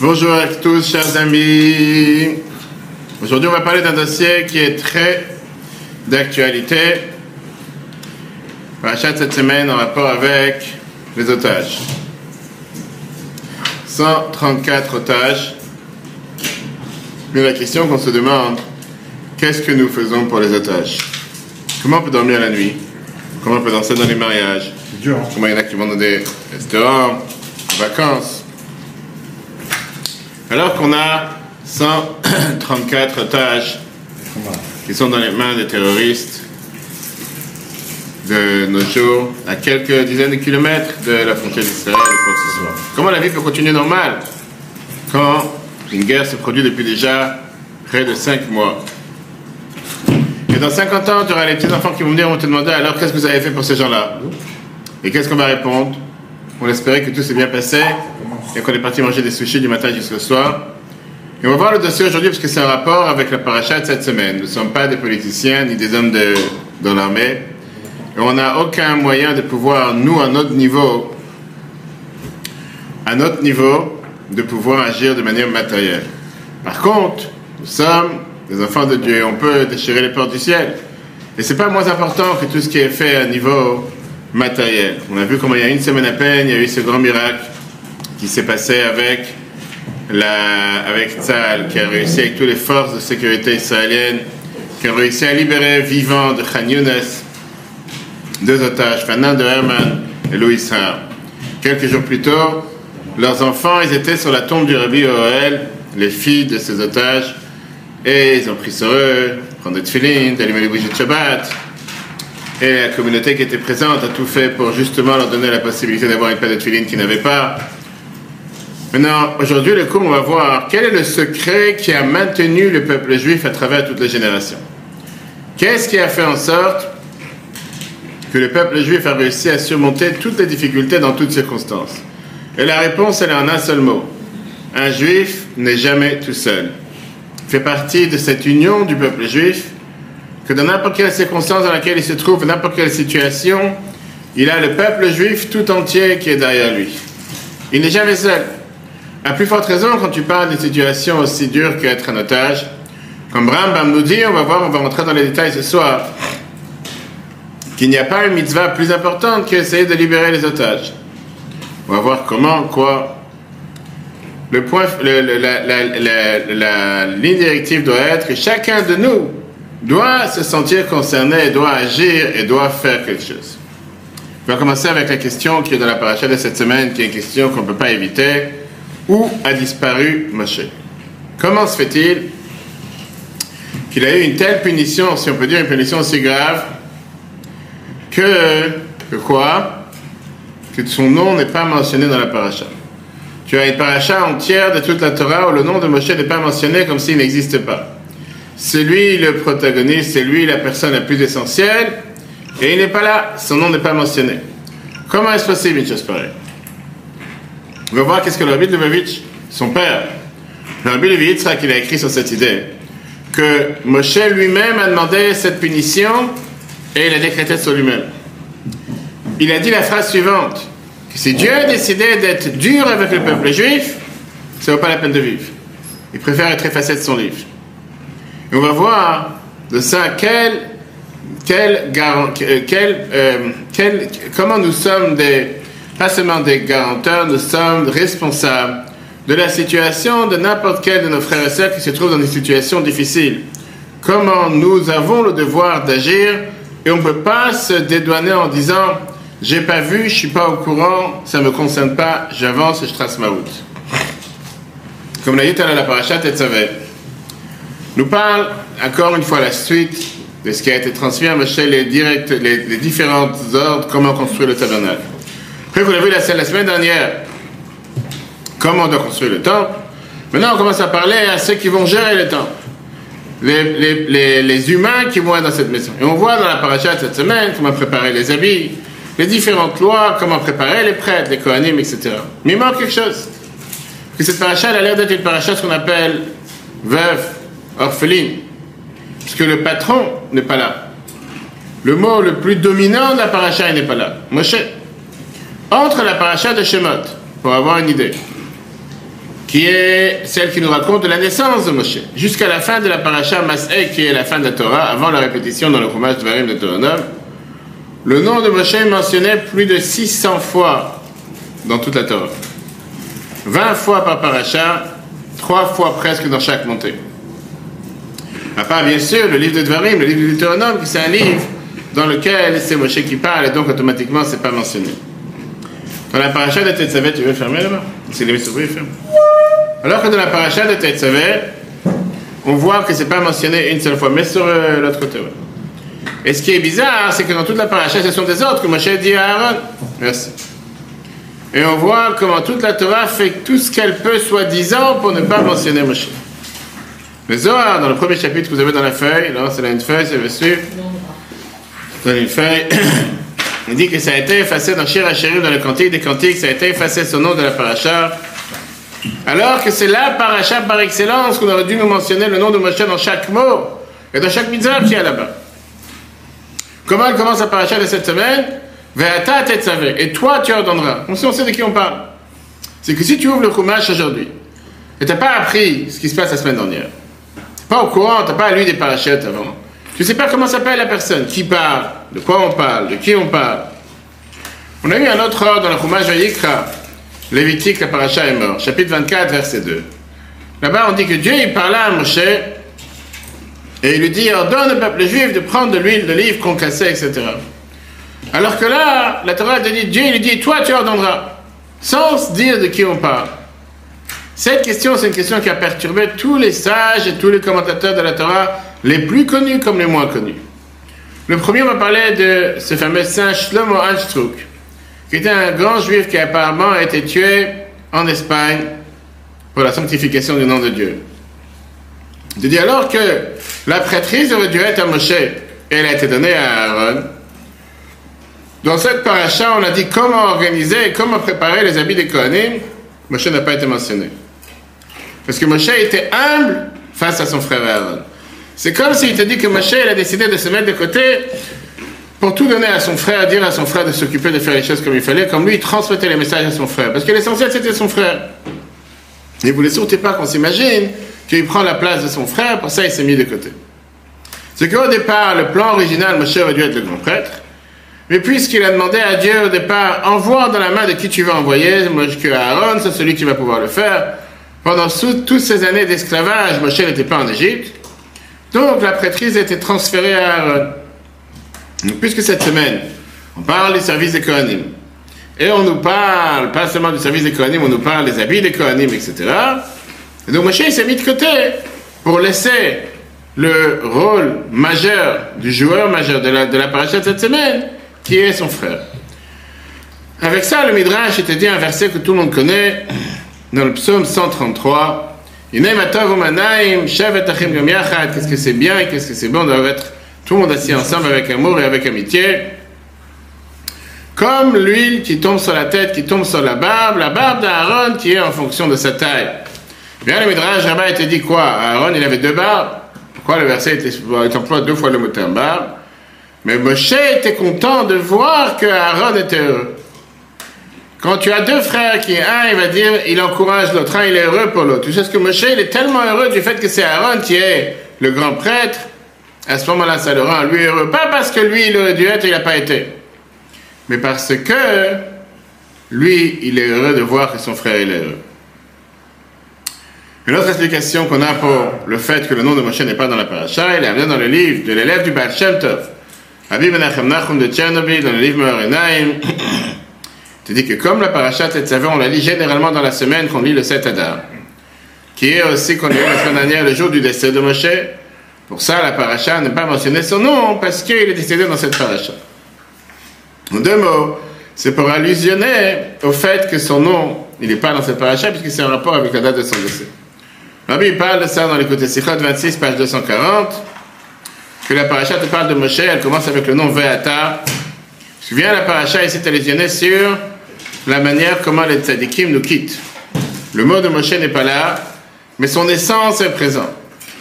Bonjour à tous, chers amis. Aujourd'hui, on va parler d'un dossier qui est très d'actualité. Parachat cette semaine en rapport avec les otages. 134 otages. Mais la question qu'on se demande, qu'est-ce que nous faisons pour les otages? Comment on peut dormir la nuit? Comment on peut danser dans les mariages? C'est dur. hein. Comment il y en a qui vont dans des restaurants, vacances? Alors qu'on a 134 otages qui sont dans les mains des terroristes de nos jours, à quelques dizaines de kilomètres de la frontière d'Israël. Comment la vie peut continuer normale quand une guerre se produit depuis déjà près de 5 mois? Et dans 50 ans, tu auras les petits-enfants qui vont venir, vont te demander alors qu'est-ce que vous avez fait pour ces gens-là? Et qu'est-ce qu'on va répondre? On espérait que tout s'est bien passé et qu'on est parti manger des sushis du matin jusqu'au soir. Et on va voir le dossier aujourd'hui parce que c'est un rapport avec la paracha de cette semaine. Nous ne sommes pas des politiciens ni des hommes de, de l'armée. Et on n'a aucun moyen de pouvoir, nous, à notre niveau, à notre niveau, de pouvoir agir de manière matérielle. Par contre, nous sommes des enfants de Dieu. On peut déchirer les portes du ciel. Et c'est pas moins important que tout ce qui est fait à niveau matériel. On a vu comment il y a une semaine à peine, il y a eu ce grand miracle qui s'est passé avec la, avec Tzal, qui a réussi avec toutes les forces de sécurité israéliennes, qui ont réussi à libérer vivants de Khan Younes deux otages, Fernand de Herman et Louis Sarr. Quelques jours plus tôt, leurs enfants, ils étaient sur la tombe du Rabbi Oel, les filles de ces otages, et ils ont pris sur eux, prendre des tefillin, d'allumer les bougies de Shabbat. Et la communauté qui était présente a tout fait pour justement leur donner la possibilité d'avoir une paire de qu'ils n'avaient pas. Maintenant, aujourd'hui, le cours, on va voir quel est le secret qui a maintenu le peuple juif à travers toutes les générations. Qu'est-ce qui a fait en sorte que le peuple juif a réussi à surmonter toutes les difficultés dans toutes circonstances? Et la réponse, elle est en un seul mot. Un juif n'est jamais tout seul. Il fait partie de cette union du peuple juif que dans n'importe quelle circonstance dans laquelle il se trouve, n'importe quelle situation, il a le peuple juif tout entier qui est derrière lui. Il n'est jamais seul. À plus forte raison, quand tu parles d'une situation aussi dure qu'être un otage, comme Rambam nous dit, on va voir, on va rentrer dans les détails ce soir, qu'il n'y a pas une mitzvah plus importante qu'essayer de libérer les otages. On va voir comment, quoi. Le point, la- la ligne directive doit être que chacun de nous doit se sentir concerné, doit agir et doit faire quelque chose. On va commencer avec la question qui est dans la paracha de cette semaine, qui est une question qu'on ne peut pas éviter. Où a disparu Moshe? Comment se fait-il qu'il a eu une telle punition, si on peut dire une punition aussi grave, que, que quoi? Que son nom n'est pas mentionné dans la paracha. Tu as une paracha entière de toute la Torah où le nom de Moshe n'est pas mentionné comme s'il n'existe pas. C'est lui le protagoniste, c'est lui la personne la plus essentielle, et il n'est pas là, son nom n'est pas mentionné. Comment est-ce possible une chose On va voir qu'est-ce que le Rabbi Levovitch, son père, le Rabbi qu'il a écrit sur cette idée, que Moshe lui-même a demandé cette punition et il a décrété sur lui-même. Il a dit la phrase suivante, que si Dieu a décidé d'être dur avec le peuple juif, ça vaut pas la peine de vivre. Il préfère être effacé de son livre. Et on va voir de ça quel, euh, euh, quel- comment nous sommes des, pas seulement des garanteurs, nous sommes responsables de la situation de n'importe quel de nos frères et sœurs qui se trouvent dans des situations difficiles. Comment nous avons le devoir d'agir et on ne peut pas se dédouaner en disant j'ai pas vu, je suis pas au courant, ça me concerne pas, j'avance et je trace ma route. Comme l'a dit à la parachat Tetzavet, nous parle encore une fois la suite de ce qui a été transmis à Moshe, les, directs, les, différents ordres, comment construire le tabernacle. Après, vous l'avez vu la, la semaine dernière, comment on doit construire le temple. Maintenant, on commence à parler à ceux qui vont gérer le temple. Les, les, les, les humains qui vont être dans cette maison. Et on voit dans la paracha de cette semaine comment préparer les habits, les différentes lois, comment préparer les prêtres, les kohanim, etc. Mais il manque quelque chose. Que cette paracha, a l'air d'être une paracha qu'on appelle veuve, orpheline. Puisque le patron n'est pas là. Le mot le plus dominant de la paracha n'est pas là. Moshe. Entre la paracha de Shemot, pour avoir une idée. qui est celle qui nous raconte la naissance de Moshe, jusqu'à la fin de la paracha Mas'eh, qui est la fin de la Torah, avant la répétition dans le de Varim de Deutéronome. Le nom de Moshe est mentionné plus de 600 fois dans toute la Torah. 20 fois par paracha, 3 fois presque dans chaque montée. À part, bien sûr, le livre de Dvarim, le livre de Deutéronome, qui c'est un livre dans lequel c'est Moshe qui parle, et donc automatiquement, c'est pas mentionné. Dans la paracha de Tetzavet, tu veux fermer là-bas? C'est les ferme. Alors que dans la paracha de Tetzavet, on voit que c'est pas mentionné une seule fois, mais sur euh, l'autre côté. Et ce qui est bizarre, c'est que dans toute la paracha, ce sont des autres que Moshe dit à Aaron. Merci. Et on voit comment toute la Torah fait tout ce qu'elle peut, soi-disant, pour ne pas mentionner Moshe. Le Zohar, dans le premier chapitre que vous avez dans la feuille, là, c'est là une feuille, c'est dessus. Dans une feuille, il dit que ça a été effacé dans Shir dans le Cantique des Cantiques, ça a été effacé son nom de la paracha. Alors que c'est la paracha par excellence qu'on aurait dû nous mentionner le nom de Moshe dans chaque mot et dans chaque mitzvah qui est là-bas. Comment elle commence la paracha de cette semaine? Et toi, tu ordonneras. On sait, on sait de qui on parle. C'est que si tu ouvres le Chumash aujourd'hui, et tu n'as pas appris ce qui se passe la semaine dernière, pas au courant, tu n'as pas lu des parachutes avant, tu sais pas comment s'appelle la personne, qui parle, de quoi on parle, de qui on parle. On a eu un autre ordre dans le Chumash Vayikra, Lévitique, la paracha est mort, chapitre 24, verset 2. Là-bas, on dit que Dieu, il parla à Moshe, et il lui dit, ordonne au peuple juif de prendre de l'huile d'olive concassée, etc. Alors que là, la Torah te dit, Dieu lui dit, toi tu ordonneras, sans dire de qui on parle. Cette question, c'est une question qui a perturbé tous les sages et tous les commentateurs de la Torah, les plus connus comme les moins connus. Le premier, va parler de ce fameux saint Shlomo Anstruk, qui était un grand juif qui apparemment a été tué en Espagne pour la sanctification du nom de Dieu. Il dit alors que la prêtrise aurait dû être à Moshe et elle a été donnée à Aaron, dans cette paracha, on a dit comment organiser et comment préparer les habits des Kohanim. Moshe n'a pas été mentionné. Parce que Moshe était humble face à son frère Aaron. C'est comme s'il te dit que Moshe a décidé de se mettre de côté pour tout donner à son frère, dire à son frère de s'occuper de faire les choses comme il fallait, comme lui, il transmettait les messages à son frère. Parce que l'essentiel, c'était son frère. Et vous ne surtout pas qu'on s'imagine qu'il prend la place de son frère, pour ça, il s'est mis de côté. C'est qu'au départ, le plan original, Moshe aurait dû être le grand prêtre. Mais puisqu'il a demandé à Dieu au départ, envoie dans la main de qui tu vas envoyer, Moshe que Aaron, c'est celui qui va pouvoir le faire. Pendant toutes ces années d'esclavage, Moshe n'était pas en Égypte. Donc la prêtrise a été transférée à Aaron. puisque cette semaine, on parle des services des Kohanim, et on nous parle, pas seulement du service des Kohanim, on nous parle des habits des Kohanim, etc. Et donc Moshe s'est mis de côté pour laisser le rôle majeur du joueur majeur de la, de la cette semaine qui est son frère. Avec ça, le Midrash était dit un verset que tout le monde connaît, dans le psaume 133. Qu'est-ce que c'est bien et qu'est-ce que c'est bon doit être tout le monde assis ensemble avec amour et avec amitié. Comme l'huile qui tombe sur la tête, qui tombe sur la barbe, la barbe d'Aaron qui est en fonction de sa taille. Bien, le Midrash là-bas était dit quoi? Aaron, il avait deux barbes. Pourquoi le verset était, emploie deux fois le mot barbe? Mais Moshe était content de voir que Aaron était heureux. Quand tu as deux frères qui, un, il va dire, il encourage l'autre, un, il est heureux pour l'autre. Tu sais ce que Moshe, il est tellement heureux du fait que c'est Aaron qui est le grand prêtre, à ce moment-là, ça le rend lui heureux. Pas parce que lui, il aurait dû être il n'a pas été. Mais parce que lui, il est heureux de voir que son frère est heureux. Une autre explication qu'on a pour le fait que le nom de Moshe n'est pas dans la paracha, il est dans le livre de l'élève du Baal Shem Tov. Menachem Nachum de Tchernobyl, dans le livre Meorenaim, dit que comme la parachat Tetzavé, on la lit généralement dans la semaine qu'on lit le 7 Adar, qui est aussi qu'on a eu la semaine dernière, le jour du décès de Moshe. Pour ça, la paracha n'a pas mentionné son nom, parce qu'il est décédé dans cette paracha. En deux mots, c'est pour allusionner au fait que son nom, il n'est pas dans cette paracha, puisque c'est en rapport avec la date de son décès. Rabbi parle de ça dans l'écoute Sichot 26, page 240 que la paracha te parle de Moshe, elle commence avec le nom Ve'ata. Souviens la paracha ici allusionné sur la manière comment les tzadikim nous quittent. Le mot de Moshe n'est pas là, mais son essence est présente.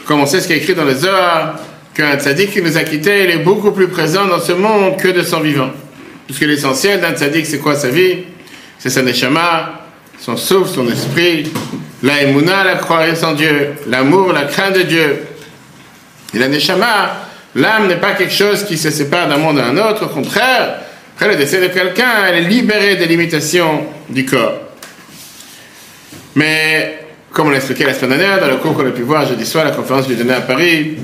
Comme on sait ce qui est écrit dans le Zohar, qu'un tzadik qui nous a quittés, il est beaucoup plus présent dans ce monde que de son vivant. Puisque l'essentiel d'un tzadik, c'est quoi sa vie? C'est sa neshama, son souffle, son esprit, la émouna, la croyance en Dieu, l'amour, la crainte de Dieu. Et la neshama, l'âme n'est pas quelque chose qui se sépare d'un monde à un autre, au contraire, après le décès de quelqu'un, elle est libérée des limitations du corps. Mais, comme on l'a expliqué la semaine dernière, dans le cours qu'on a pu voir jeudi soir, la conférence que j'ai donnée à Paris,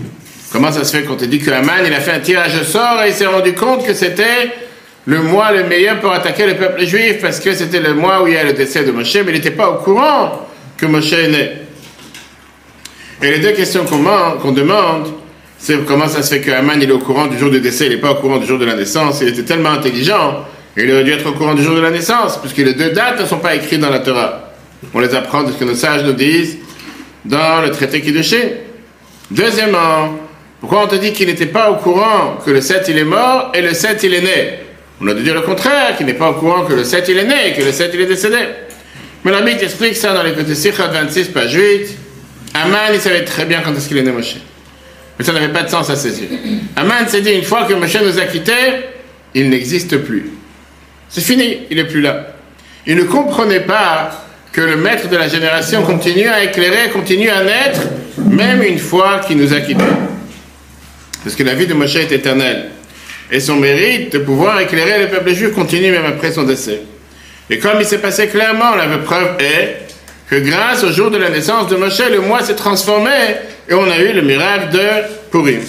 comment ça se fait qu'on te dit que Aman, il a fait un tirage au sort et il s'est rendu compte que c'était le mois le meilleur pour attaquer le peuple juif parce que c'était le mois où il y a le décès de Moshe, mais il n'était pas au courant que Moshe est né. Et les deux questions qu'on demande, c'est comment ça se fait que Haman il est au courant du jour du décès, il n'est pas au courant du jour de la naissance, il était tellement intelligent, il aurait dû être au courant du jour de la naissance, puisque les deux dates ne sont pas écrites dans la Torah. On les apprend de ce que nos sages nous disent dans le traité Kiddushin. Deuxièmement, pourquoi on te dit qu'il n'était pas au courant que le 7 il est mort et le 7 il est né? On a dû dire le contraire, qu'il n'est pas au courant que le 7 il est né et que le 7 il est décédé. Mais la Bible explique ça dans les côtés Sikhat 26, page 8. Aman, il savait très bien quand est-ce qu'il est né Moshe. Mais ça n'avait pas de sens à saisir. Aman s'est dit, une fois que Moshe nous a quittés, il n'existe plus. C'est fini, il n'est plus là. Il ne comprenait pas que le maître de la génération continue à éclairer, continue à naître, même une fois qu'il nous a quittés. Parce que la vie de Moshe est éternelle et son mérite de pouvoir éclairer le peuple juif continue même après son décès. Et comme il s'est passé clairement, la preuve est que grâce au jour de la naissance de Moshe, le mois s'est transformé et on a eu le miracle de Purim.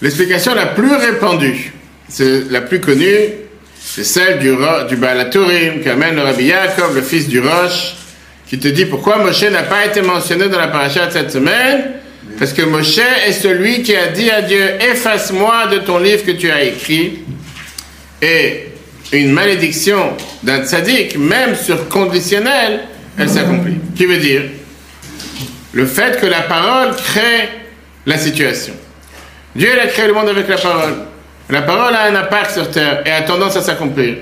L'explication la plus répandue, c'est la plus connue, c'est celle du, du Balaturim qu'amène le Rabbi Yaakov, le fils du Roche, qui te dit pourquoi Moshe n'a pas été mentionné dans la paracha de cette semaine? Parce que Moshe est celui qui a dit à Dieu, efface-moi de ton livre que tu as écrit. Et une malédiction d'un tzaddik, même sur conditionnel, elle s'accomplit. Qui veut dire le fait que la parole crée la situation. Dieu a créé le monde avec la parole. La parole a un impact sur terre et a tendance à s'accomplir.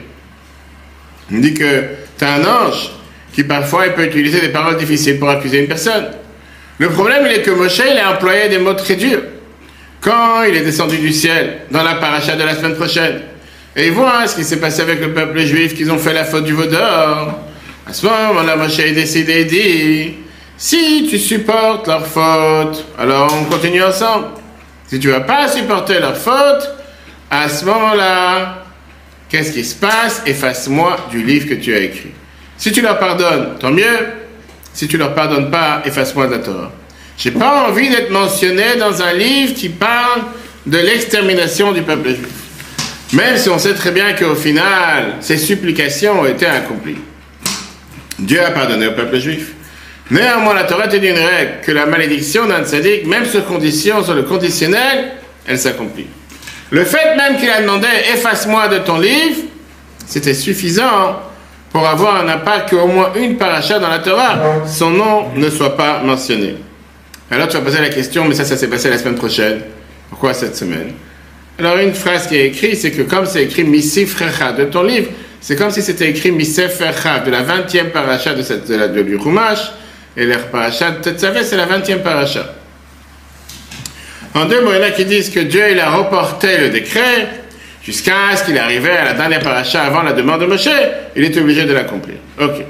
On dit que tu as un ange qui parfois il peut utiliser des paroles difficiles pour accuser une personne. Le problème, il est que Moshe, il a employé des mots très durs. Quand il est descendu du ciel, dans la paracha de la semaine prochaine, et il voit ce qui s'est passé avec le peuple juif, qu'ils ont fait la faute du veau d'or. À ce moment-là, Moshe a décidé et dit, si tu supportes leur faute, alors on continue ensemble. Si tu ne vas pas supporter leur faute, à ce moment-là, qu'est-ce qui se passe? Efface-moi du livre que tu as écrit. Si tu leur pardonnes, tant mieux. Si tu leur pardonnes pas, efface-moi de la Torah. J'ai pas envie d'être mentionné dans un livre qui parle de l'extermination du peuple juif. Même si on sait très bien qu'au final, ces supplications ont été accomplies. Dieu a pardonné au peuple juif. Néanmoins, la Torah te dit une règle, que la malédiction d'un même sur condition, sur le conditionnel, elle s'accomplit. Le fait même qu'il a demandé efface-moi de ton livre, c'était suffisant pour avoir un impact qu'au moins une paracha dans la Torah, son nom ne soit pas mentionné. Alors tu vas poser la question, mais ça, ça s'est passé la semaine prochaine. Pourquoi cette semaine? Alors une phrase qui est écrite, c'est que comme c'est écrit Missif de ton livre, c'est comme si c'était écrit Missif de la 20e paracha de, cette, de, la, de, et la paracha de Tetzavé, c'est la 20e paracha. En deux mots, il y en a qui disent que Dieu il a reporté le décret, jusqu'à ce qu'il arrivait à la dernière paracha avant la demande de Moshe, il est obligé de l'accomplir. Ok.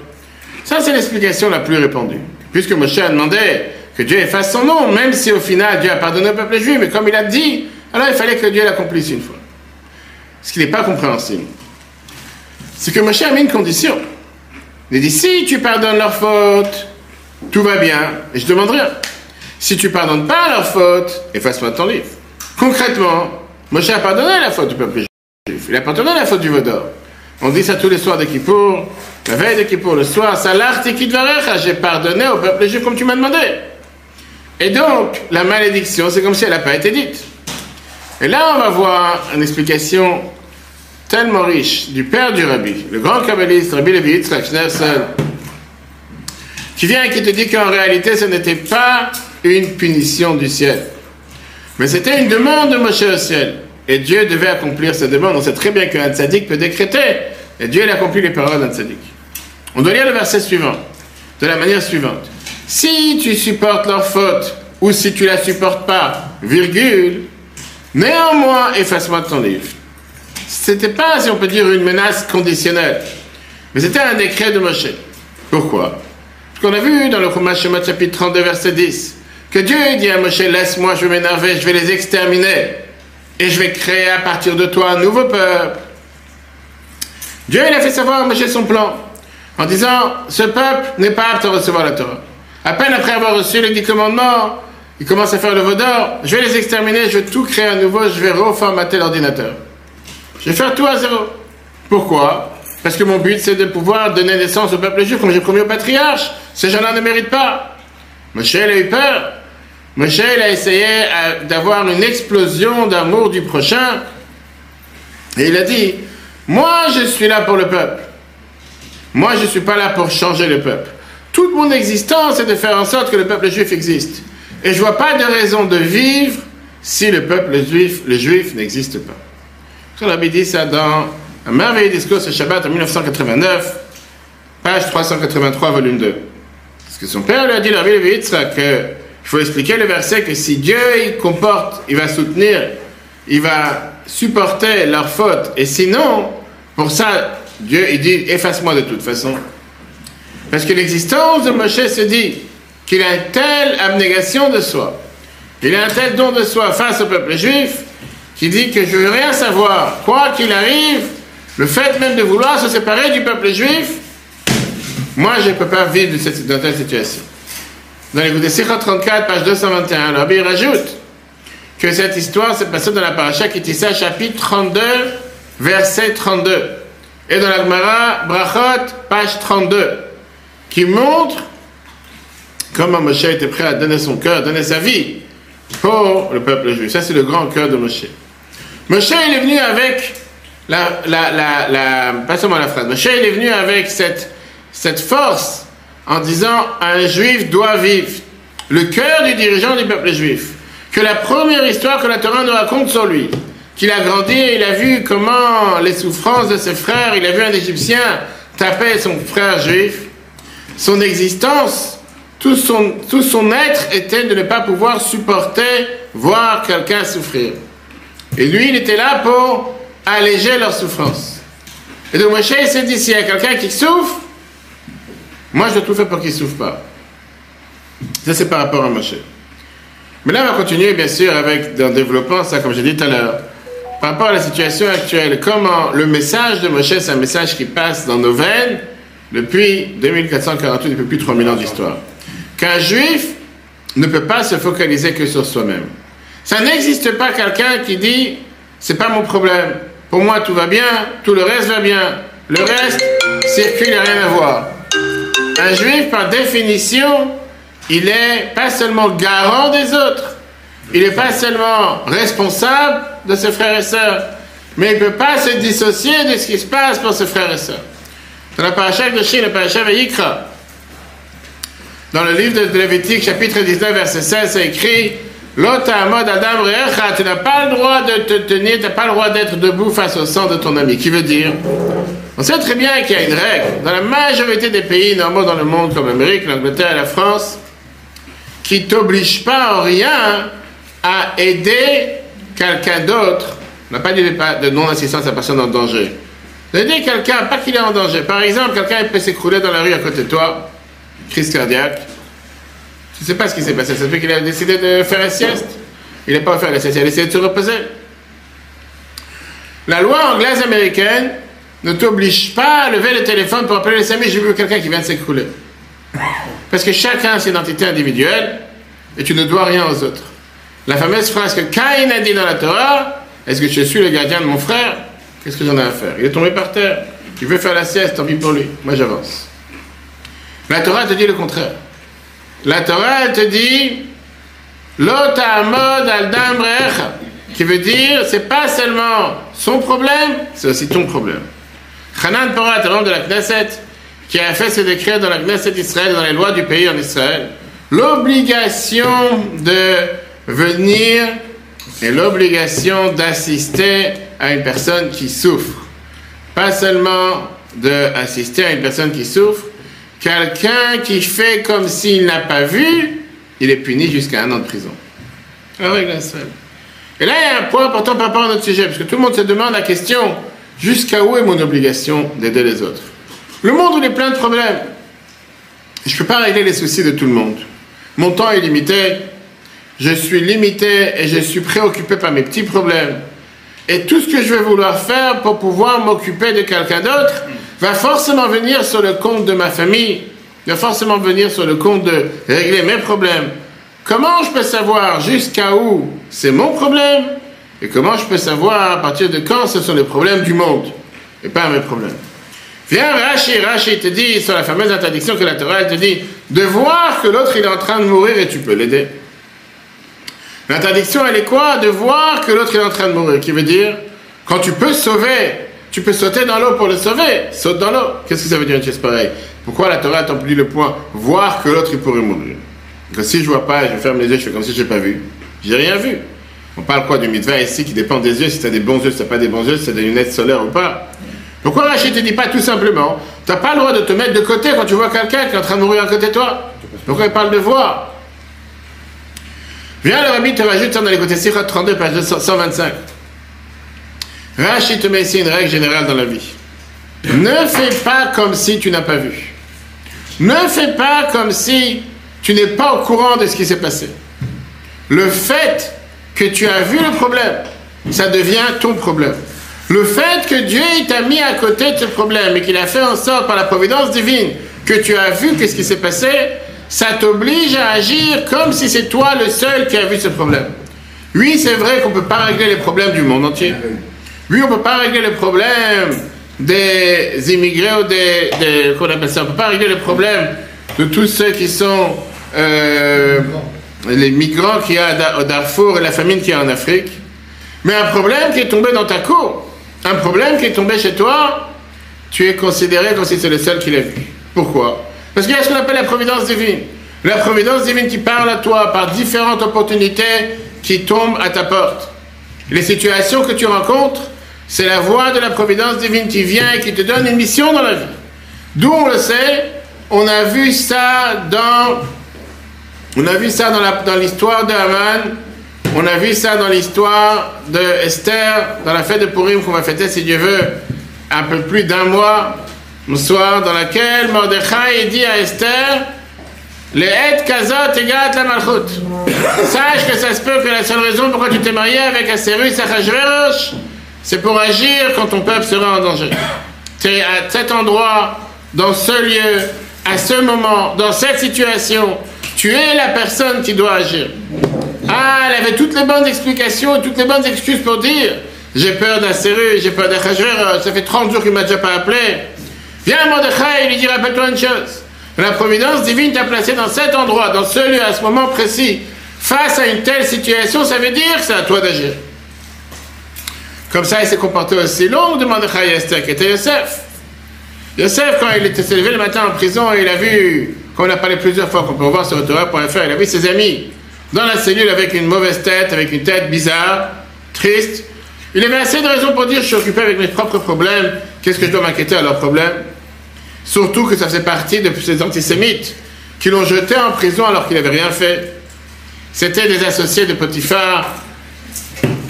Ça, c'est l'explication la plus répandue. Puisque Moshe a demandé que Dieu efface son nom, même si au final Dieu a pardonné au peuple juif, mais comme il a dit, alors il fallait que Dieu l'accomplisse une fois. Ce qui n'est pas compréhensible. C'est que Moshe a mis une condition. Il dit si tu pardonnes leur faute, tout va bien, et je demande rien. Si tu pardonnes pas leur faute, efface-moi ton livre. Concrètement, Moshe a pardonné la faute du peuple juif. Il a pardonné la faute du Vaudor. On dit ça tous les soirs de Kippour. La veille de Kippour, le soir, Salar Tikidvarecha, j'ai pardonné au peuple juif comme tu m'as demandé. Et donc, la malédiction, c'est comme si elle n'a pas été dite. Et là, on va voir une explication tellement riche du père du rabbi, le grand kabbaliste Rabbi Levi Yitzhak qui vient et qui te dit qu'en réalité, ce n'était pas une punition du ciel. Mais c'était une demande de Moshe au ciel. Et Dieu devait accomplir cette demande. On sait très bien qu'un tzaddik peut décréter. Et Dieu il accomplit les paroles d'un tzaddik. On doit lire le verset suivant. De la manière suivante. Si tu supportes leur faute, ou si tu la supportes pas, virgule, néanmoins efface-moi de ton livre. C'était pas, si on peut dire, une menace conditionnelle. Mais c'était un décret de Moshe. Pourquoi? Parce qu'on a vu dans le Chumash chapitre 32 verset 10 que Dieu dit à Moshe laisse-moi, je vais m'énerver, je vais les exterminer et je vais créer à partir de toi un nouveau peuple. Dieu il a fait savoir à Moshe son plan en disant ce peuple n'est pas apte à recevoir la Torah. À peine après avoir reçu les dix commandements, il commence à faire le vaudor. Je vais les exterminer, je vais tout créer à nouveau, je vais reformater l'ordinateur. Je vais faire tout à zéro. Pourquoi? Parce que mon but, c'est de pouvoir donner naissance au peuple juif, comme j'ai promis au patriarche. Ces gens-là ne méritent pas. Moshe, a eu peur. Moshe, il a essayé euh, d'avoir une explosion d'amour du prochain. Et il a dit, moi, je suis là pour le peuple. Moi, je ne suis pas là pour changer le peuple. Toute mon existence est de faire en sorte que le peuple juif existe. Et je ne vois pas de raison de vivre si le peuple juif, le juif n'existe pas. On avait dit ça dans un merveilleux discours ce Shabbat en 1989, page 383, volume 2. Parce que son père lui a dit, la Yitzhak, qu'il faut expliquer le verset que si Dieu il comporte, il va soutenir, il va supporter leur faute, et sinon, pour ça, Dieu il dit, efface-moi de toute façon. Parce que l'existence de Moshe se dit, qu'il a une telle abnégation de soi, qu'il a un tel don de soi face au peuple juif, qui dit que je ne veux rien savoir, quoi qu'il arrive, le fait même de vouloir se séparer du peuple juif, moi je ne peux pas vivre dans telle situation. Dans les de 34, page 221, le rajoute que cette histoire s'est passée dans la paracha Kitissa, chapitre 32, verset 32. Et dans la Gemara, Brachot, page 32, qui montre comment Moshe était prêt à donner son cœur, donner sa vie pour le peuple juif. Ça, c'est le grand cœur de Moshe. Moshe, il est venu avec la, la, pas seulement la phrase, Moshe, il est venu avec cette, cette force en disant un juif doit vivre. Le cœur du dirigeant du peuple juif. Que la première histoire que la Torah nous raconte sur lui, qu'il a grandi il a vu comment les souffrances de ses frères, il a vu un Égyptien taper son frère juif, son existence tout son, être était de ne pas pouvoir supporter voir quelqu'un souffrir. Et lui, il était là pour alléger leur souffrance. Et donc Moshe s'est dit, s'il y a quelqu'un qui souffre, moi je dois tout faire pour qu'il ne souffre pas. Ça c'est par rapport à Moshe. Mais là on va continuer bien sûr avec, en développant ça comme j'ai dit tout à l'heure, par rapport à la situation actuelle, comment le message de Moshe c'est un message qui passe dans nos veines depuis 2448, depuis plus de 3000 ans d'histoire qu'un juif ne peut pas se focaliser que sur soi-même. Ça n'existe pas quelqu'un qui dit c'est pas mon problème. Pour moi tout va bien, tout le reste va bien. Le reste circule, il n'y a rien à voir. Un juif, par définition, il est pas seulement garant des autres, il n'est pas seulement responsable de ses frères et sœurs, mais il ne peut pas se dissocier de ce qui se passe pour ses frères et sœurs. Dans la paracha de Chine, la paracha Yikra, dans le livre de Lévitique, chapitre 19, verset 16, c'est écrit Adam tu n'as pas le droit de te tenir, tu n'as pas le droit d'être debout face au sang de ton ami. Qui veut dire? On sait très bien qu'il y a une règle dans la majorité des pays normaux dans le monde, comme l'Amérique, l'Angleterre et la France, qui t'oblige pas en rien à aider quelqu'un d'autre. On n'a pas dit de non-assistance à personne en danger. D'aider quelqu'un, pas qu'il est en danger. Par exemple, quelqu'un peut s'écrouler dans la rue à côté de toi crise cardiaque. Ne sais pas ce qui s'est passé. Ça fait qu'il a décidé de faire la sieste. Il n'a pas fait la sieste, il a décidé de se reposer. La loi anglaise américaine ne t'oblige pas à lever le téléphone pour appeler les amis. J'ai vu quelqu'un qui vient de s'écrouler. Parce que chacun a ses identités individuelles et tu ne dois rien aux autres. La fameuse phrase que Caïn a dit dans la Torah Est-ce que je suis le gardien de mon frère? Qu'est-ce que j'en ai à faire? Il est tombé par terre. Il veut faire la sieste, tant pis pour lui. Moi j'avance. La Torah te dit le contraire. La Torah te dit al qui veut dire c'est pas seulement son problème, c'est aussi ton problème. Hanan Porat, l'homme de la Knesset, qui a fait ses décrets dans la Knesset d'Israël, dans les lois du pays en Israël, l'obligation de venir et l'obligation d'assister à une personne qui souffre. Pas seulement d'assister à une personne qui souffre, Quelqu'un qui fait comme s'il n'a pas vu, il est puni jusqu'à un an de prison. Et là, il y a un point important par rapport à notre sujet, parce que tout le monde se demande la question jusqu'à où est mon obligation d'aider les autres? Le monde, il est plein de problèmes. je ne peux pas régler les soucis de tout le monde. Mon temps est limité, je suis limité et je suis préoccupé par mes petits problèmes. Et tout ce que je vais vouloir faire pour pouvoir m'occuper de quelqu'un d'autre va forcément venir sur le compte de ma famille, va forcément venir sur le compte de régler mes problèmes. Comment je peux savoir jusqu'à où c'est mon problème? Et comment je peux savoir à partir de quand ce sont les problèmes du monde et pas mes problèmes? Viens Rashi, Rashi te dit sur la fameuse interdiction que la Torah te dit de voir que l'autre il est en train de mourir et tu peux l'aider. L'interdiction elle est quoi? De voir que l'autre est en train de mourir, qui veut dire? Quand tu peux sauver, tu peux sauter dans l'eau pour le sauver, saute dans l'eau. Qu'est-ce que ça veut dire une chose pareille? Pourquoi la Torah t'emplit le point voir que l'autre il pourrait mourir? Que si je vois pas, je ferme les yeux, je fais comme si je n'ai pas vu. J'ai rien vu. On parle quoi du mitzvah ici qui dépend des yeux, si tu as des bons yeux, si tu pas des bons yeux, si tu des lunettes solaires ou pas? Pourquoi Rachid ne te dit pas tout simplement Tu n'as pas le droit de te mettre de côté quand tu vois quelqu'un qui est en train de mourir à côté de toi? Pourquoi il parle de voir? Viens, le rabbi te rajoute dans les côtés 32, page 125. Rachid te met une règle générale dans la vie. Ne fais pas comme si tu n'as pas vu. Ne fais pas comme si tu n'es pas au courant de ce qui s'est passé. Le fait que tu as vu le problème, ça devient ton problème. Le fait que Dieu t'a mis à côté de ce problème et qu'il a fait en sorte par la providence divine que tu as vu qu'est-ce qui s'est passé, ça t'oblige à agir comme si c'est toi le seul qui a vu ce problème. Oui, c'est vrai qu'on ne peut pas régler les problèmes du monde entier. Oui, on ne peut pas régler les problèmes des immigrés ou des, des qu'on appelle ça, on ne peut pas régler les problèmes de tous ceux qui sont euh, les migrants qu'il y a au Darfour et la famine qu'il y a en Afrique, mais un problème qui est tombé dans ta cour, un problème qui est tombé chez toi, tu es considéré comme si c'est le seul qui l'a vu. Pourquoi? Parce qu'il y a ce qu'on appelle la providence divine. La providence divine qui parle à toi par différentes opportunités qui tombent à ta porte. Les situations que tu rencontres, c'est la voix de la providence divine qui vient et qui te donne une mission dans la vie. D'où on le sait, on a vu ça dans on a vu ça dans l'histoire de Haman, on a vu ça dans l'histoire de Esther, dans la fête de Purim qu'on va fêter, si Dieu veut, un peu plus d'un mois, le soir, dans laquelle Mordechai dit à Esther, les et kazot egat la malchut. Sache que ça se peut que la seule raison pourquoi tu t'es marié avec Asserus Achashverosh, c'est pour agir quand ton peuple sera en danger. Tu es à cet endroit, dans ce lieu, à ce moment, dans cette situation, tu es la personne qui doit agir. Ah, elle avait toutes les bonnes explications, toutes les bonnes excuses pour dire j'ai peur d'un serrure, j'ai peur d'un ça fait 30 jours qu'il m'a déjà pas appelé. Viens Mordechai, il lui dit rappelle-toi une chose. La providence divine t'a placé dans cet endroit, dans ce lieu, à ce moment précis. Face à une telle situation, ça veut dire que c'est à toi d'agir. Comme ça, il s'est comporté aussi long de Mordechai Esther, qui était Yosef. Yosef, quand il était levé le matin en prison, il a vu on a parlé plusieurs fois, qu'on peut voir sur Torah.fr, il a vu ses amis dans la cellule avec une mauvaise tête, avec une tête bizarre, triste. Il avait assez de raisons pour dire je suis occupé avec mes propres problèmes, qu'est-ce que je dois m'inquiéter à leurs problèmes? Surtout que ça faisait partie de ces antisémites qui l'ont jeté en prison alors qu'il n'avait rien fait. C'était des associés de Potiphar.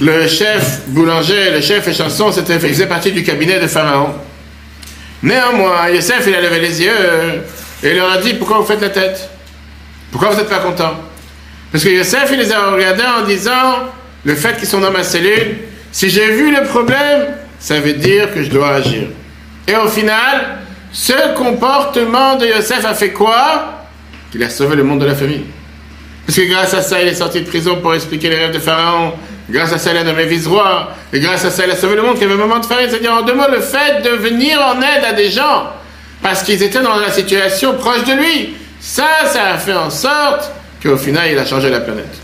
Le chef boulanger, le chef échanson, c'était, faisait partie du cabinet de Pharaon. Néanmoins, Yosef, il a levé les yeux et il leur a dit Pourquoi vous faites la tête? Pourquoi vous n'êtes pas content? Parce que Yosef, il les a regardés en disant Le fait qu'ils sont dans ma cellule, si j'ai vu le problème, ça veut dire que je dois agir. Et au final, ce comportement de Yosef a fait quoi? Qu'il a sauvé le monde de la famille. Parce que grâce à ça, il est sorti de prison pour expliquer les rêves de Pharaon. Grâce à ça, il a nommé vice-roi. Et grâce à ça, il a sauvé le monde. Y avait un moment de farine. C'est-à-dire, en deux mots, le fait de venir en aide à des gens parce qu'ils étaient dans la situation proche de lui. Ça, ça a fait en sorte qu'au final, il a changé la planète.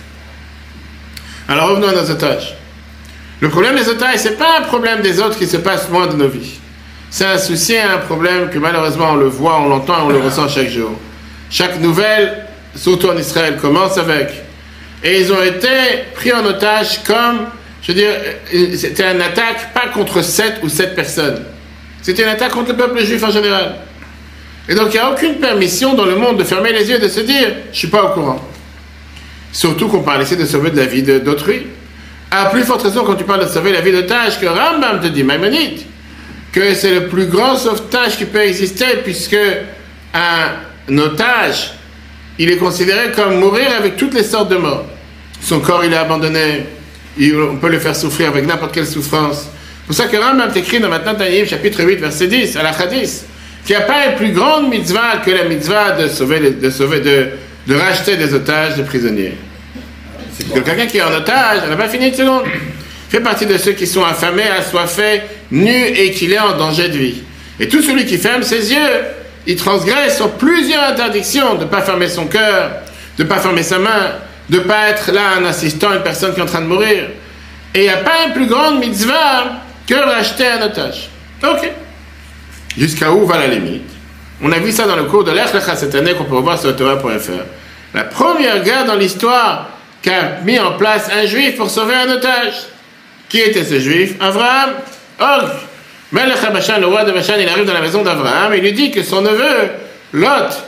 Alors revenons à nos otages. Le problème des otages, ce n'est pas un problème des autres qui se passent loin de nos vies. C'est un souci, un problème que malheureusement on le voit, on l'entend on le ressent chaque jour. Chaque nouvelle, surtout en Israël, commence avec. Et ils ont été pris en otage comme, je veux dire, c'était une attaque pas contre sept ou sept personnes. C'était une attaque contre le peuple juif en général. Et donc il n'y a aucune permission dans le monde de fermer les yeux et de se dire je ne suis pas au courant. Surtout qu'on parle ici de sauver de la vie d'autrui. À plus forte raison quand tu parles de sauver la vie d'otage que Rambam te dit, Maïmonide, que c'est le plus grand sauvetage qui peut exister puisque un un otage, il est considéré comme mourir avec toutes les sortes de morts. Son corps, il est abandonné. on peut le faire souffrir avec n'importe quelle souffrance. C'est pour ça que Rambam écrit dans Maintenant Taïm, chapitre 8, verset 10, à la Hadith, qu'il n'y a pas une plus grande mitzvah que la mitzvah de sauver, de, sauver de, racheter des otages, des prisonniers. Que quelqu'un qui est en otage, on n'a pas fini une seconde, fait partie de ceux qui sont affamés, assoiffés, nus et qu'il est en danger de vie. Et tout celui qui ferme ses yeux, il transgresse sur plusieurs interdictions de ne pas fermer son cœur, de ne pas fermer sa main, de ne pas être là en assistant une personne qui est en train de mourir. Et il n'y a pas une plus grande mitzvah que racheter un otage. Ok. Jusqu'à où va la limite? On a vu ça dans le cours de l'Echlecha cette année qu'on peut voir sur Torah.fr. La première guerre dans l'histoire qu'a mis en place un juif pour sauver un otage. Qui était ce juif? Abraham. Og. Melech Bashan, le roi de Bashan, il arrive dans la maison d'Abraham et il lui dit que son neveu, Lot,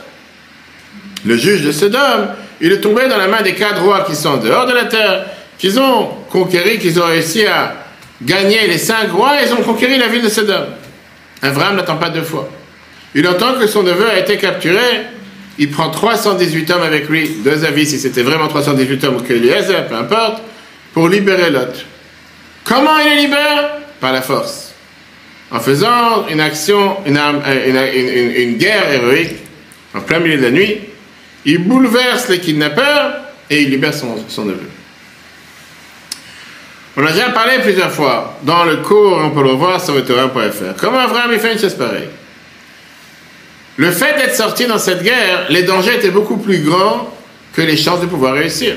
le juge de Sodome, il est tombé dans la main des quatre rois qui sont dehors de la terre, qu'ils ont conquéri, qu'ils ont réussi à gagner les cinq rois, et ils ont conquéri la ville de Sodome. Abraham n'attend pas deux fois. Il entend que son neveu a été capturé, il prend 318 hommes avec lui, deux avis si c'était vraiment 318 hommes ou que Eliezer, peu importe, pour libérer Lot. Comment il les libère? Par la force. En faisant une action, une, euh, une, guerre héroïque, en plein milieu de la nuit, il bouleverse les kidnappeurs et il libère son, son neveu. On a déjà parlé plusieurs fois dans le cours, on peut le voir sur le Comment Abraham a fait une chose pareille Le fait d'être sorti dans cette guerre, les dangers étaient beaucoup plus grands que les chances de pouvoir réussir.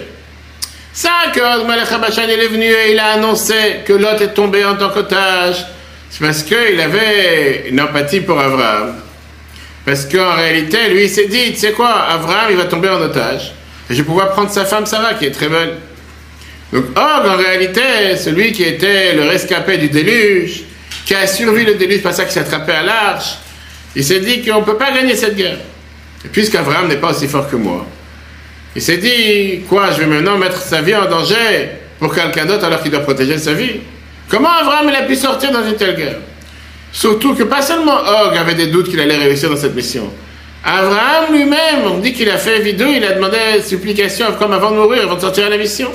Ça, que Malach Habashan est venu et il a annoncé que Lot est tombé en tant qu'otage, c'est parce qu'il avait une empathie pour Abraham. Parce qu'en réalité, lui, il s'est dit, tu sais quoi, Abraham, il va tomber en otage. Et je vais pouvoir prendre sa femme Sarah, qui est très belle. Donc, Og, en réalité, celui qui était le rescapé du déluge, qui a survécu le déluge, ça qu'il s'est attrapé à l'arche, il s'est dit qu'on ne peut pas gagner cette guerre. Et puisqu'Abraham n'est pas aussi fort que moi, il s'est dit, quoi, je vais maintenant mettre sa vie en danger pour quelqu'un d'autre alors qu'il doit protéger sa vie. Comment Abraham il a pu sortir dans une telle guerre? Surtout que pas seulement Og avait des doutes qu'il allait réussir dans cette mission. Abraham lui-même, on dit qu'il a fait vidéo, il a demandé supplication comme avant de mourir, avant de sortir à la mission.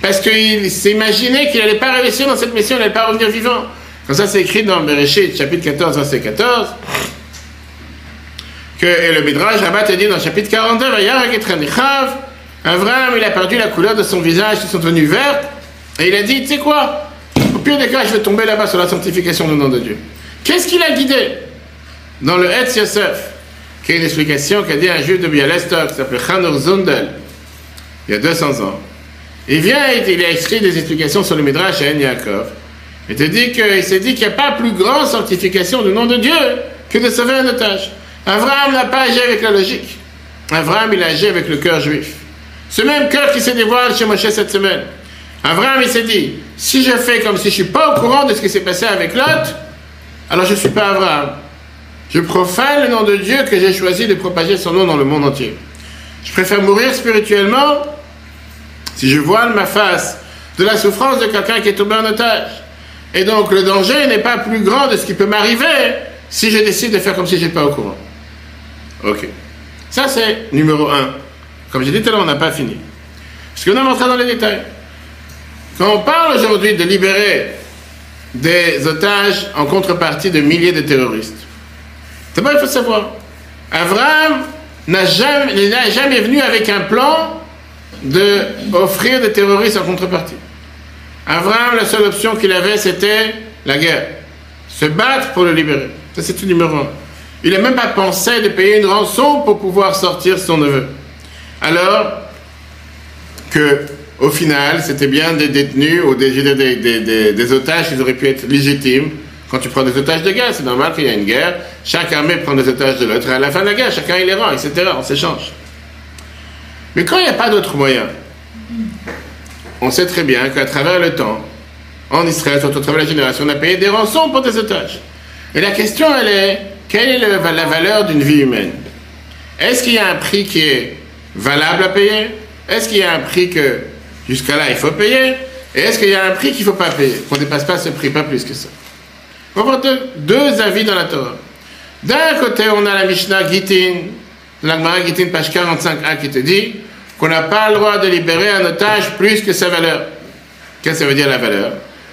Parce qu'il s'imaginait qu'il n'allait pas réussir dans cette mission, il n'allait pas revenir vivant. Comme ça, c'est écrit dans Bereshit, chapitre 14, verset 14. Que, et le Midrash Rabat te dit dans chapitre 42, Abraham, il a perdu la couleur de son visage, qui sont devenus verts, et il a dit, tu sais quoi, au pire des cas, je vais tomber là-bas sur la sanctification du nom de Dieu. Qu'est-ce qu'il a guidé Dans le Etz Yosef, qui est une explication qu'a dit un juif de Bialystok, qui s'appelle Chanur Zundel, il y a 200 ans. Il vient et il a écrit des explications sur le Midrash à En Yaakov. Il te dit qu'il s'est dit qu'il n'y a pas plus grande sanctification du nom de Dieu que de sauver un otage. Abraham n'a pas agi avec la logique. Abraham, il a agi avec le cœur juif. Ce même cœur qui se dévoile chez Moshe cette semaine. Abraham, il s'est dit, si je fais comme si je ne suis pas au courant de ce qui s'est passé avec Lot, alors je ne suis pas Abraham. Je profane le nom de Dieu que j'ai choisi de propager son nom dans le monde entier. Je préfère mourir spirituellement si je voile ma face de la souffrance de quelqu'un qui est tombé en otage. Et donc le danger n'est pas plus grand de ce qui peut m'arriver si je décide de faire comme si je n'étais pas au courant. Ok. Ça c'est numéro un. Comme j'ai dit tout à l'heure, on n'a pas fini. Parce qu'on a montré dans les détails. Quand on parle aujourd'hui de libérer des otages en contrepartie de milliers de terroristes, d'abord il faut savoir, Abraham n'a jamais, jamais venu avec un plan d'offrir des terroristes en contrepartie. Abraham, la seule option qu'il avait, c'était la guerre. Se battre pour le libérer. Ça, c'est tout numéro un. Il n'a même pas pensé de payer une rançon pour pouvoir sortir son neveu. Alors que, au final, c'était bien des détenus ou des, des, otages qui auraient pu être légitimes. Quand tu prends des otages de guerre, c'est normal qu'il y a une guerre. Chaque armée prend des otages de l'autre. À la fin de la guerre, chacun il les rend, etc. On s'échange. Mais quand il n'y a pas d'autre moyen, on sait très bien qu'à travers le temps, en Israël, surtout à travers la génération, on a payé des rançons pour des otages. Et la question, elle est, quelle est la valeur d'une vie humaine? Est-ce qu'il y a un prix qui est valable à payer? Est-ce qu'il y a un prix que, jusqu'à là, il faut payer Et est-ce qu'il y a un prix qu'il ne faut pas payer? Qu'on ne dépasse pas ce prix, pas plus que ça. On voit deux, avis dans la Torah. D'un côté, on a la Mishnah Gittin, de l'Agmara Gittin, page 45a, qui te dit qu'on n'a pas le droit de libérer un otage plus que sa valeur. Qu'est-ce que ça veut dire la valeur?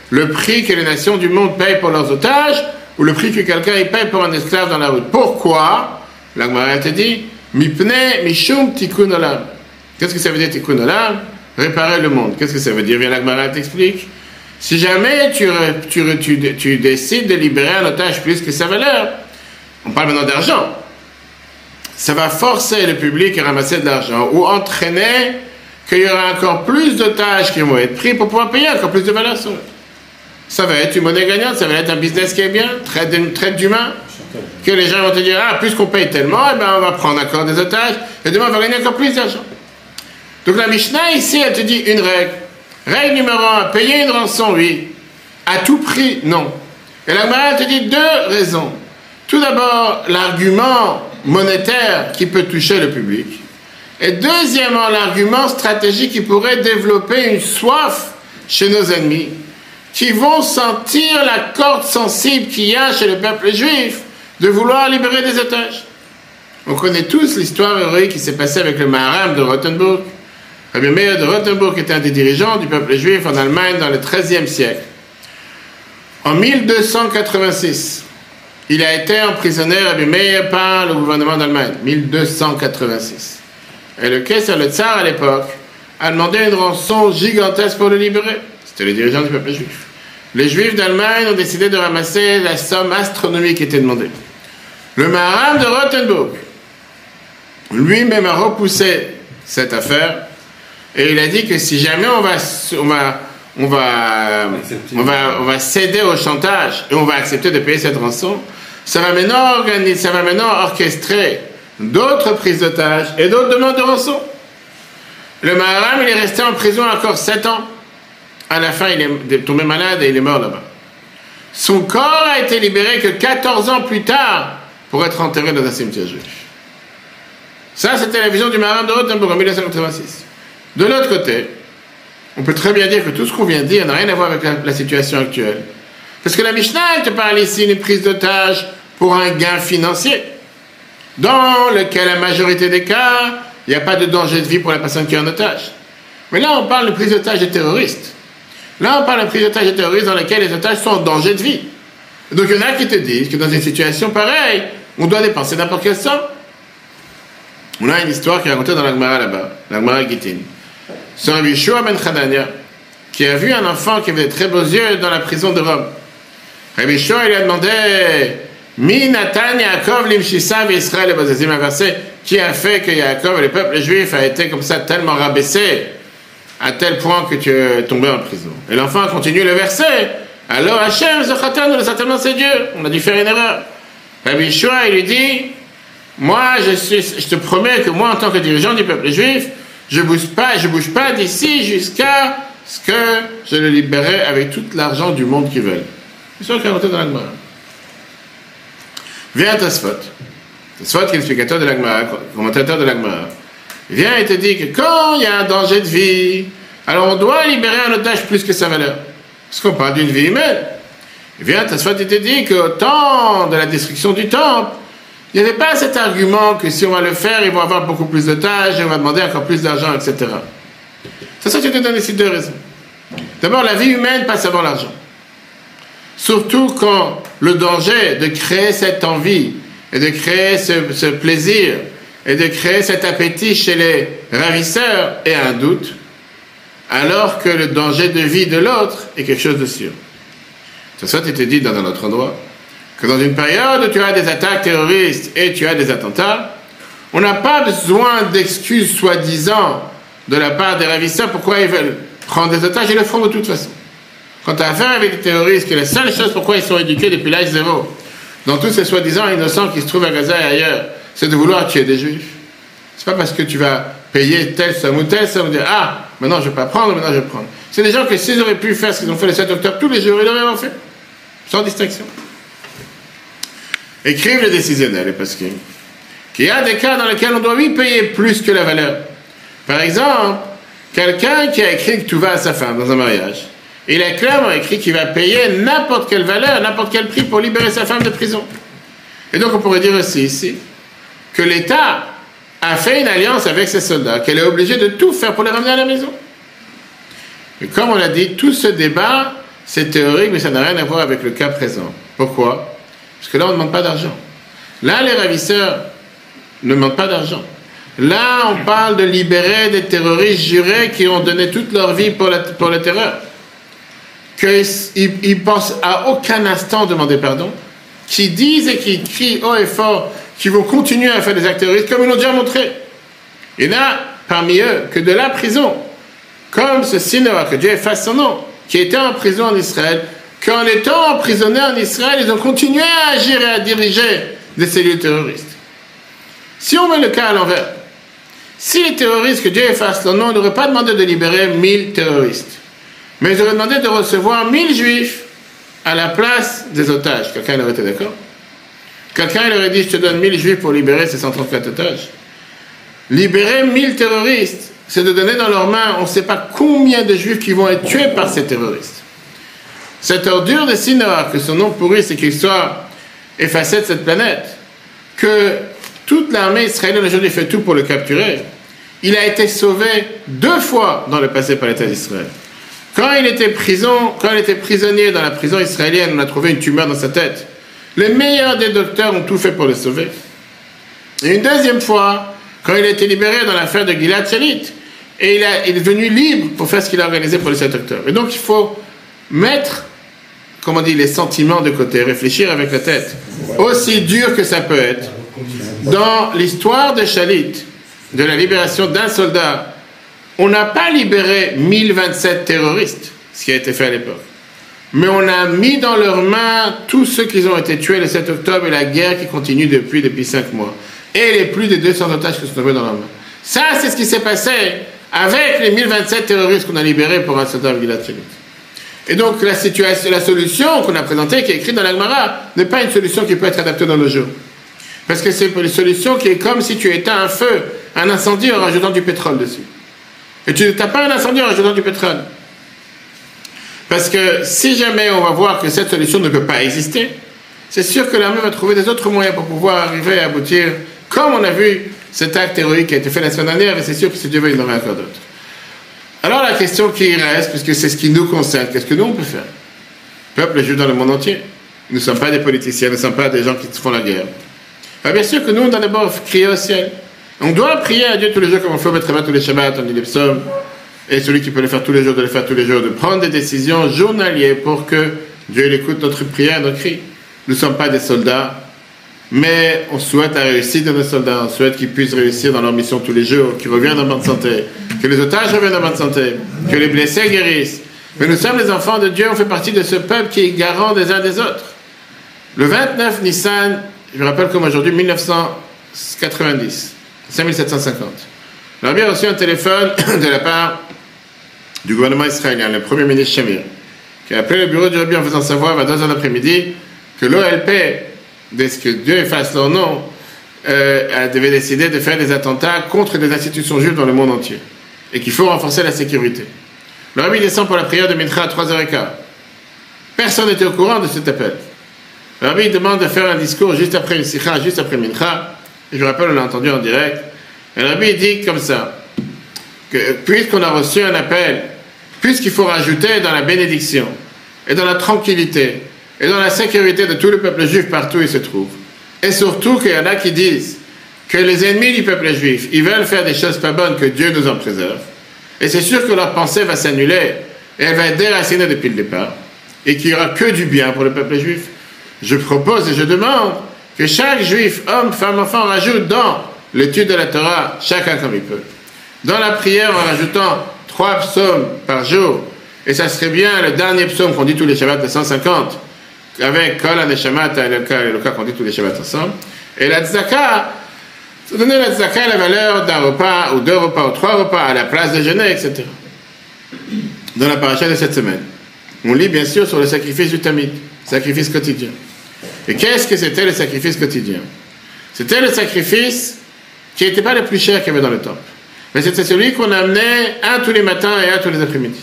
Le prix que les nations du monde payent pour leurs otages ou le prix que quelqu'un paye pour un esclave dans la route. Pourquoi? L'Agmara te dit Mipne mishum tikkun olam. Qu'est-ce que ça veut dire tikkun olam? Réparer le monde. Qu'est-ce que ça veut dire? Viens l'Agmara t'explique. Si jamais tu, tu, décides de libérer un otage plus que sa valeur, on parle maintenant d'argent, ça va forcer le public à ramasser de l'argent ou entraîner qu'il y aura encore plus d'otages qui vont être pris pour pouvoir payer encore plus de valeur sur eux. Ça va être une monnaie gagnante, ça va être un business qui est bien, traite, traite d'humains. Que les gens vont te dire, ah, plus qu'on paye tellement, eh ben, on va prendre encore des otages, et demain on va gagner encore plus d'argent. Donc la Mishnah ici, elle te dit une règle. Règle numéro un, payer une rançon, oui. À tout prix, non. Et la Gemara te dit deux raisons. Tout d'abord, l'argument monétaire qui peut toucher le public. Et deuxièmement, l'argument stratégique qui pourrait développer une soif chez nos ennemis, qui vont sentir la corde sensible qu'il y a chez le peuple juif de vouloir libérer des otages. On connaît tous l'histoire héroïque qui s'est passée avec le Maharam de Rothenburg. Rabbi Meir de Rothenburg était un des dirigeants du peuple juif en Allemagne dans le XIIIe siècle. En 1286, il a été emprisonné, Rabbi Meir, par le gouvernement d'Allemagne. 1286. Et le Kaiser, le tsar à l'époque, a demandé une rançon gigantesque pour le libérer. C'était les dirigeants du peuple juif. Les juifs d'Allemagne ont décidé de ramasser la somme astronomique qui était demandée. Le Maharam de Rothenburg, lui-même a repoussé cette affaire et il a dit que si jamais on va, on va, on va, on va, on va céder au chantage et on va accepter de payer cette rançon, ça va maintenant organiser, ça va maintenant orchestrer d'autres prises d'otages et d'autres demandes de rançon. Le Maharam, il est resté en prison encore 7 ans. À la fin, il est tombé malade et il est mort là-bas. Son corps a été libéré que 14 ans plus tard pour être enterré dans un cimetière juif. Ça, c'était la vision du Maharam de Rothenburg en 1986. De l'autre côté, on peut très bien dire que tout ce qu'on vient de dire n'a rien à voir avec la, situation actuelle. Parce que la Mishnah, te parle ici d'une prise d'otage pour un gain financier, dans lequel la majorité des cas, il n'y a pas de danger de vie pour la personne qui est en otage. Mais là, on parle de prise d'otage des terroristes. Là, on parle de prise d'otage des terroristes dans laquelle les otages sont en danger de vie. Donc, il y en a qui te disent que dans une situation pareille, on doit dépenser n'importe quel somme. On a une histoire qui est racontée dans l'Agmara là-bas, l'Agmara Gittin. C'est un Yeshua ben Hanania qui a vu un enfant qui avait de très beaux yeux dans la prison de Rome. Rabbi Yeshua, il a demandé Mi Natan Yaakov Israël et verset qui a fait que Yaakov, le peuple juif, a été comme ça tellement rabaissé à tel point que tu es tombé en prison. Et l'enfant a continué le verset. Alors Hachem, Zechatan, certainement c'est Dieu. On a dû faire une erreur. Rabbi Yeshua, il lui dit Moi, je te promets que moi, en tant que dirigeant du peuple juif, je bouge pas, je bouge pas d'ici jusqu'à ce que je le libérerai avec tout l'argent du monde qu'ils veulent. Qu'il y a dans. Viens Tosfot. Qui est l'explicateur de l'Agmara, commentateur de l'Agmara. Vient et te dit que quand il y a un danger de vie, alors on doit libérer un otage plus que sa valeur. Parce qu'on parle d'une vie humaine. Vient Tosfot et te dit qu'au temps de la destruction du temple, il n'y avait pas cet argument que si on va le faire, ils vont avoir beaucoup plus d'otages, on va demander encore plus d'argent, etc. C'est ça, je te donne ici deux raisons. D'abord, la vie humaine passe avant l'argent. Surtout quand le danger de créer cette envie et de créer ce, plaisir et de créer cet appétit chez les ravisseurs est un doute, alors que le danger de vie de l'autre est quelque chose de sûr. C'est ça, tu te dit dans un autre endroit que dans une période où tu as des attaques terroristes et tu as des attentats, on n'a pas besoin d'excuses soi-disant de la part des ravisseurs pourquoi ils veulent prendre des otages, ils le font de toute façon. Quand tu as affaire avec des terroristes, que la seule chose pourquoi ils sont éduqués depuis l'âge zéro, dans tous ces soi-disant innocents qui se trouvent à Gaza et ailleurs, c'est de vouloir tuer des juifs. C'est pas parce que tu vas payer telle somme ou telle somme, dire ah, maintenant je vais pas prendre, maintenant je vais prendre. C'est des gens que s'ils auraient pu faire ce qu'ils ont fait le 7 octobre tous les jours, ils l'auraient fait. Sans distinction écrivent les décisionnels, parce qu'il y a des cas dans lesquels on doit lui payer plus que la valeur. Par exemple, quelqu'un qui a écrit que tout va à sa femme dans un mariage, il a clairement écrit qu'il va payer n'importe quelle valeur, n'importe quel prix pour libérer sa femme de prison. Et donc on pourrait dire aussi ici que l'État a fait une alliance avec ses soldats, qu'elle est obligée de tout faire pour les ramener à la maison. Et comme on l'a dit, tout ce débat, c'est théorique, mais ça n'a rien à voir avec le cas présent. Pourquoi? Parce que là, on ne demande pas d'argent. Là, les ravisseurs ne demandent pas d'argent. Là, on parle de libérer des terroristes jurés qui ont donné toute leur vie pour la, pour la terreur. Qu'ils ne pensent à aucun instant demander pardon. Qui disent et qui crient haut et fort qu'ils vont continuer à faire des actes terroristes comme ils l'ont déjà montré. Il y en a parmi eux que de la prison, comme ce Sinoa, que Dieu efface son nom, qui était en prison en Israël, qu'en étant emprisonnés en Israël, ils ont continué à agir et à diriger des cellules terroristes. Si on met le cas à l'envers, si les terroristes, que Dieu efface leur nom, n'auraient pas demandé de libérer 1000 terroristes, mais ils auraient demandé de recevoir 1000 juifs à la place des otages, quelqu'un aurait été d'accord? Quelqu'un aurait dit, je te donne 1000 juifs pour libérer ces 134 otages. Libérer 1000 terroristes, c'est de donner dans leurs mains, on ne sait pas combien de juifs qui vont être tués par ces terroristes. Cette ordure de Sinoar, que son nom pourri, c'est qu'il soit effacé de cette planète, que toute l'armée israélienne aujourd'hui fait tout pour le capturer, il a été sauvé deux fois dans le passé par l'État d'Israël. Quand il était prisonnier dans la prison israélienne, on a trouvé une tumeur dans sa tête. Les meilleurs des docteurs ont tout fait pour le sauver. Et une deuxième fois, quand il a été libéré dans l'affaire de Gilad Shalit, et il, est devenu libre pour faire ce qu'il a organisé pour les sept docteurs. Et donc il faut mettre, comment on dit, les sentiments de côté, réfléchir avec la tête. Aussi dur que ça peut être, dans l'histoire de Shalit, de la libération d'un soldat, on n'a pas libéré 1027 terroristes, ce qui a été fait à l'époque mais on a mis dans leurs mains tous ceux qui ont été tués le 7 octobre et la guerre qui continue depuis, depuis 5 mois. Et les plus de 200 otages qui sont tombés dans leurs mains. Ça, c'est ce qui s'est passé avec les 1027 terroristes qu'on a libérés pour un soldat Gilad Et donc, la, situation, la solution qu'on a présentée, qui est écrite dans l'Agmara, n'est pas une solution qui peut être adaptée dans nos jours. Parce que c'est une solution qui est comme si tu éteins un feu, un incendie en rajoutant du pétrole dessus. Et tu n'as pas un incendie en rajoutant du pétrole. Parce que si jamais on va voir que cette solution ne peut pas exister, c'est sûr que l'armée va trouver des autres moyens pour pouvoir arriver à aboutir, comme on a vu cet acte héroïque qui a été fait la semaine dernière, et c'est sûr que si Dieu veut, il en aura encore d'autres. Alors la question qui reste, puisque c'est ce qui nous concerne, qu'est-ce que nous on peut faire? Peuple juif dans le monde entier. Nous ne sommes pas des politiciens, nous ne sommes pas des gens qui font la guerre. bien sûr que nous, on doit d'abord crier au ciel. On doit prier à Dieu tous les jours comme on fait au Maître tous les Shabbats, on dit les psaumes, et celui qui peut le faire tous les jours, de le faire tous les jours, de prendre des décisions journalières pour que Dieu écoute notre prière, nos cris. Nous ne sommes pas des soldats, mais on souhaite la réussite de nos soldats, on souhaite qu'ils puissent réussir dans leur mission tous les jours, qu'ils reviennent en bonne santé, que les otages reviennent en bonne santé, que les blessés guérissent. Mais nous sommes les enfants de Dieu, on fait partie de ce peuple qui est garant des uns des autres. Le 29 Nissan, je me rappelle comme aujourd'hui, 1990, 5750. a bien reçu un téléphone de la part du gouvernement israélien, le premier ministre Shamir, qui a appelé le bureau du Rabbi en faisant savoir à 2 heures d'après-midi que l'OLP, dès que Dieu efface leur nom, euh, devait décider de faire des attentats contre des institutions juives dans le monde entier et qu'il faut renforcer la sécurité. Le Rabbi descend pour la prière de Mincha à 3h15. Personne n'était au courant de cet appel. Le Rabbi demande de faire un discours juste après le Sikha, juste après Mincha. Et je vous rappelle, on l'a entendu en direct. Le Rabbi dit comme ça que puisqu'on a reçu un appel puisqu'il faut rajouter dans la bénédiction et dans la tranquillité et dans la sécurité de tout le peuple juif partout où il se trouve. Et surtout qu'il y en a qui disent que les ennemis du peuple juif, ils veulent faire des choses pas bonnes, que Dieu nous en préserve. Et c'est sûr que leur pensée va s'annuler et elle va être déracinée depuis le départ et qu'il n'y aura que du bien pour le peuple juif. Je propose et je demande que chaque juif, homme, femme, enfant, rajoute dans l'étude de la Torah, chacun comme il peut. Dans la prière, en rajoutant trois psaumes par jour, et ça serait bien le dernier psaume qu'on dit tous les Shabbats de 150, avec Kol Aneshamat et le cas qu'on dit tous les Shabbats ensemble, et la Tzaka, donner la Tzaka la valeur d'un repas, ou deux repas, ou trois repas, à la place déjeuner, etc. Dans la paracha de cette semaine. On lit bien sûr sur le sacrifice du Tamid, sacrifice quotidien. Et qu'est-ce que c'était le sacrifice quotidien? C'était le sacrifice qui n'était pas le plus cher qu'il y avait dans le temple. Mais c'était celui qu'on amenait un tous les matins et un tous les après-midi.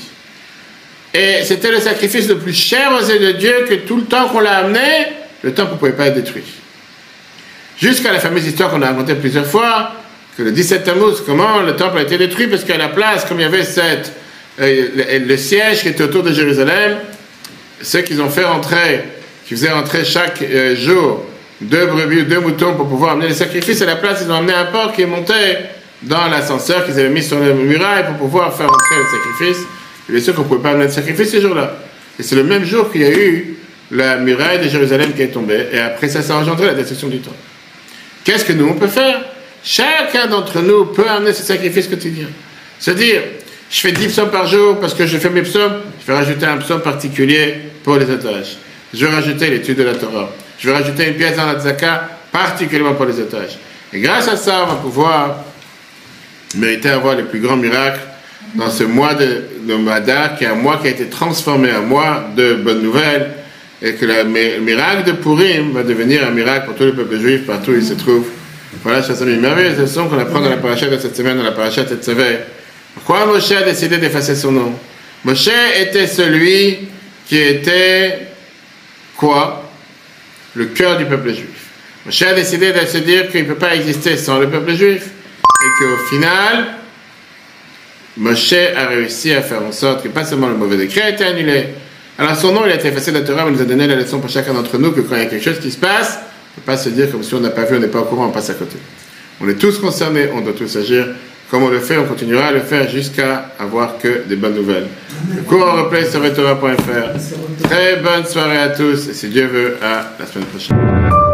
Et c'était le sacrifice le plus cher aux yeux de Dieu que tout le temps qu'on l'a amené, le temple ne pouvait pas être détruit. Jusqu'à la fameuse histoire qu'on a racontée plusieurs fois, que le 17 Tammuz, comment le temple a été détruit Parce qu'à la place, comme il y avait euh, le, siège qui était autour de Jérusalem, ceux qu'ils ont fait rentrer, qui faisaient rentrer chaque euh, jour deux brebis, deux moutons pour pouvoir amener les sacrifices, à la place, ils ont amené un porc qui est monté dans l'ascenseur qu'ils avaient mis sur le muraille pour pouvoir faire rentrer le sacrifice. Bien sûr qu'on ne pouvait pas amener le sacrifice ce jour-là. Et c'est le même jour qu'il y a eu la muraille de Jérusalem qui est tombée, et après ça, ça a engendré la destruction du temple. Qu'est-ce que nous, on peut faire? Chacun d'entre nous peut amener ce sacrifice quotidien. C'est-à-dire, je fais 10 psaumes par jour parce que je fais mes psaumes, je vais rajouter un psaume particulier pour les otages. Je vais rajouter l'étude de la Torah. Je vais rajouter une pièce dans la tzaka, particulièrement pour les otages. Et grâce à ça, on va pouvoir mériter avoir les plus grands miracles dans ce mois de, de Mada, qui est un mois qui a été transformé en mois de bonnes nouvelles, et que le miracle de Purim va devenir un miracle pour tout le peuple juif partout où il se trouve. Voilà, chers amis, merveilleuse leçon qu'on apprend dans la paracha de cette semaine, dans la paracha de cette. Pourquoi Moshe a décidé d'effacer son nom? Moshe était celui qui était quoi? Le cœur du peuple juif. Moshe a décidé de se dire qu'il ne peut pas exister sans le peuple juif et qu'au final, Moshe a réussi à faire en sorte que pas seulement le mauvais décret a été annulé, alors son nom il a été effacé de la Torah, mais il nous a donné la leçon pour chacun d'entre nous que quand il y a quelque chose qui se passe, on ne peut pas se dire comme si on n'a pas vu, on n'est pas au courant, on passe à côté. On est tous concernés, on doit tous agir. Comme on le fait, on continuera à le faire jusqu'à avoir que des bonnes nouvelles. Le cours en replay sur Très bonne soirée à tous et si Dieu veut, à la semaine prochaine.